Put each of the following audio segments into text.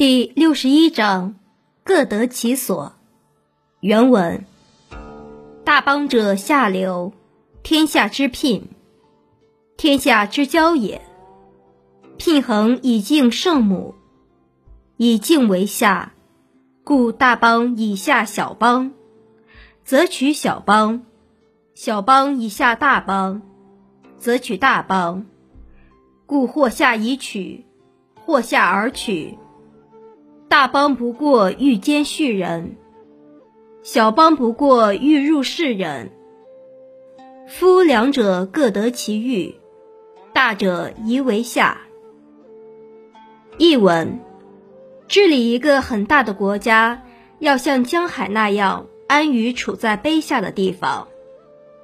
第六十一章，各得其所。原文：大邦者，下流，天下之聘，天下之交也。聘恒以敬圣母，以敬为下，故大邦以下小邦，则取小邦；小邦以下大邦，则取大邦。故或下以取，或下而取。大邦不过欲兼畜人，小邦不过欲入世人。夫两者各得其欲，大者宜为下。译文：治理一个很大的国家，要像江海那样安于处在卑下的地方，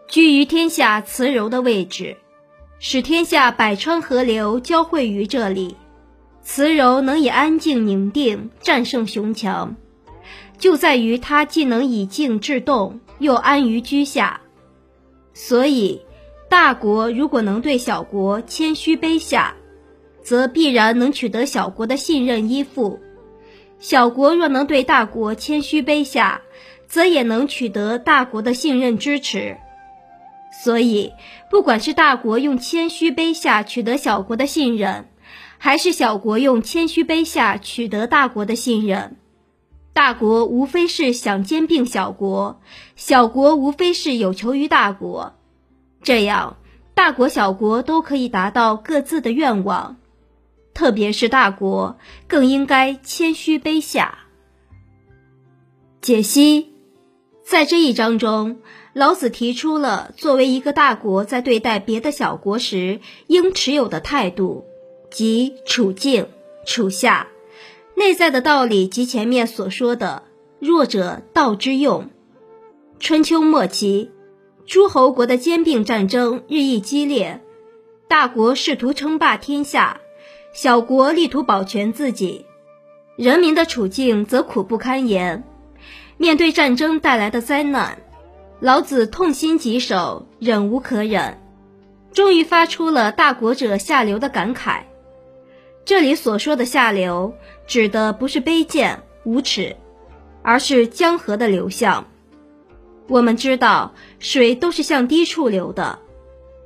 居于天下慈柔的位置。使天下百川河流交汇于这里，慈柔能以安静宁定战胜雄强，就在于它既能以静制动，又安于居下。所以，大国如果能对小国谦虚卑下，则必然能取得小国的信任依附；小国若能对大国谦虚卑下，则也能取得大国的信任支持。所以，不管是大国用谦虚卑下取得小国的信任，还是小国用谦虚卑下取得大国的信任，大国无非是想兼并小国，小国无非是有求于大国，这样大国小国都可以达到各自的愿望。特别是大国更应该谦虚卑下。解析，在这一章中。老子提出了作为一个大国在对待别的小国时应持有的态度，即处境、处下、内在的道理及前面所说的“弱者道之用”。春秋末期，诸侯国的兼并战争日益激烈，大国试图称霸天下，小国力图保全自己，人民的处境则苦不堪言。面对战争带来的灾难。老子痛心疾首，忍无可忍，终于发出了“大国者下流”的感慨。这里所说的“下流”，指的不是卑贱无耻，而是江河的流向。我们知道，水都是向低处流的，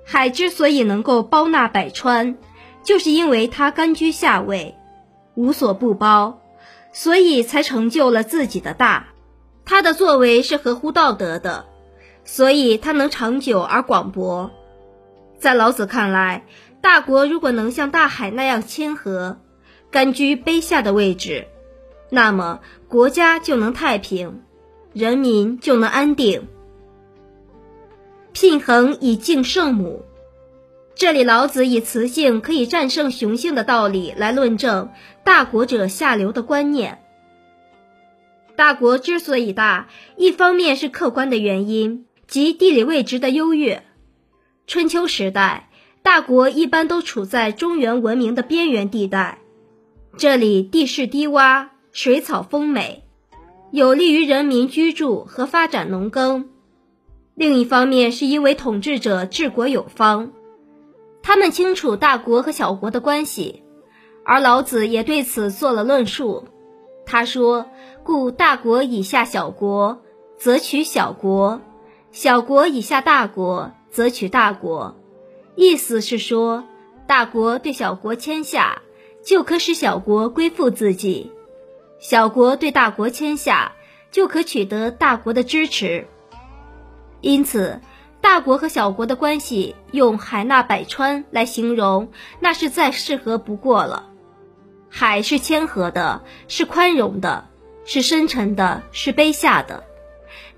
海之所以能够包纳百川，就是因为它甘居下位，无所不包，所以才成就了自己的大。它的作为是合乎道德的。所以它能长久而广博。在老子看来，大国如果能像大海那样谦和，甘居卑下的位置，那么国家就能太平，人民就能安定。聘衡以敬圣母，这里老子以雌性可以战胜雄性的道理来论证大国者下流的观念。大国之所以大，一方面是客观的原因。及地理位置的优越。春秋时代，大国一般都处在中原文明的边缘地带，这里地势低洼，水草丰美，有利于人民居住和发展农耕。另一方面，是因为统治者治国有方，他们清楚大国和小国的关系，而老子也对此做了论述。他说：“故大国以下小国，则取小国。”小国以下大国，则取大国。意思是说，大国对小国谦下，就可使小国归附自己；小国对大国谦下，就可取得大国的支持。因此，大国和小国的关系，用海纳百川来形容，那是再适合不过了。海是谦和的，是宽容的，是深沉的，是卑下的。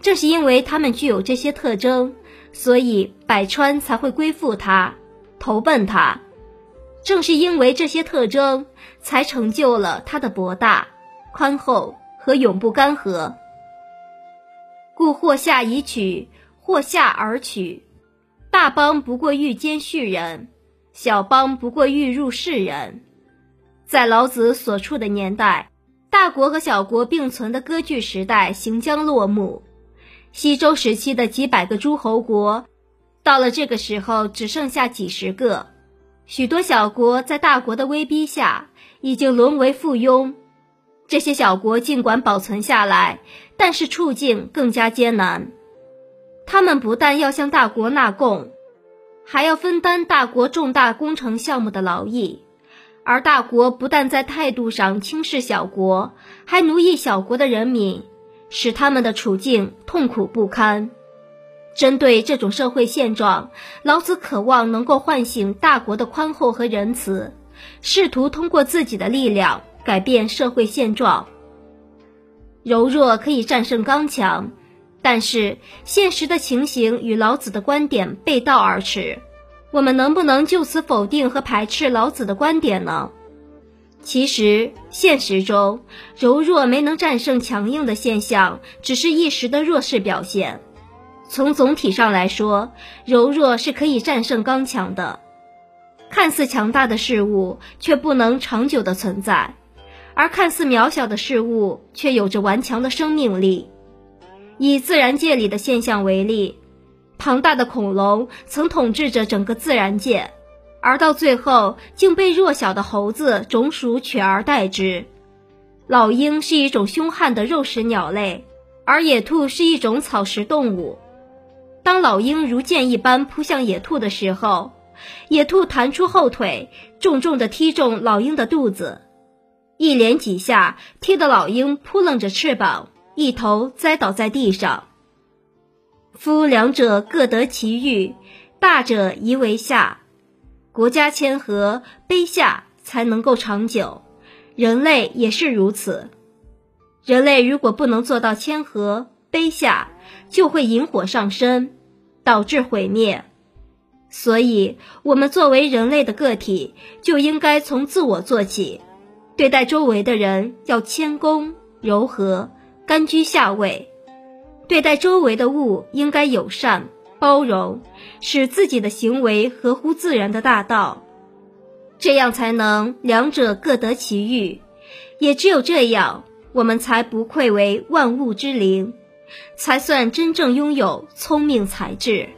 正是因为他们具有这些特征，所以百川才会归附他，投奔他。正是因为这些特征，才成就了他的博大、宽厚和永不干涸。故或下以取，或下而取。大邦不过欲兼畜人，小邦不过欲入世人。在老子所处的年代，大国和小国并存的割据时代行将落幕。西周时期的几百个诸侯国，到了这个时候只剩下几十个，许多小国在大国的威逼下已经沦为附庸。这些小国尽管保存下来，但是处境更加艰难。他们不但要向大国纳贡，还要分担大国重大工程项目的劳役，而大国不但在态度上轻视小国，还奴役小国的人民，使他们的处境痛苦不堪。针对这种社会现状，老子渴望能够唤醒大国的宽厚和仁慈，试图通过自己的力量改变社会现状。柔弱可以战胜刚强。但是现实的情形与老子的观点背道而驰，我们能不能就此否定和排斥老子的观点呢？其实现实中柔弱没能战胜强硬的现象，只是一时的弱势表现。从总体上来说，柔弱是可以战胜刚强的。看似强大的事物却不能长久的存在，而看似渺小的事物却有着顽强的生命力。以自然界里的现象为例，庞大的恐龙曾统治着整个自然界，而到最后竟被弱小的猴子种属取而代之。老鹰是一种凶悍的肉食鸟类，而野兔是一种草食动物。当老鹰如箭一般扑向野兔的时候，野兔弹出后腿，重重地踢中老鹰的肚子，一连几下，踢得老鹰扑棱着翅膀。一头栽倒在地上。夫两者各得其欲，大者宜为下。国家谦和卑下才能够长久，人类也是如此。人类如果不能做到谦和卑下，就会引火上身，导致毁灭。所以，我们作为人类的个体，就应该从自我做起，对待周围的人要谦恭柔和。甘居下位，对待周围的物应该友善包容，使自己的行为合乎自然的大道，这样才能两者各得其欲。也只有这样，我们才不愧为万物之灵，才算真正拥有聪明才智。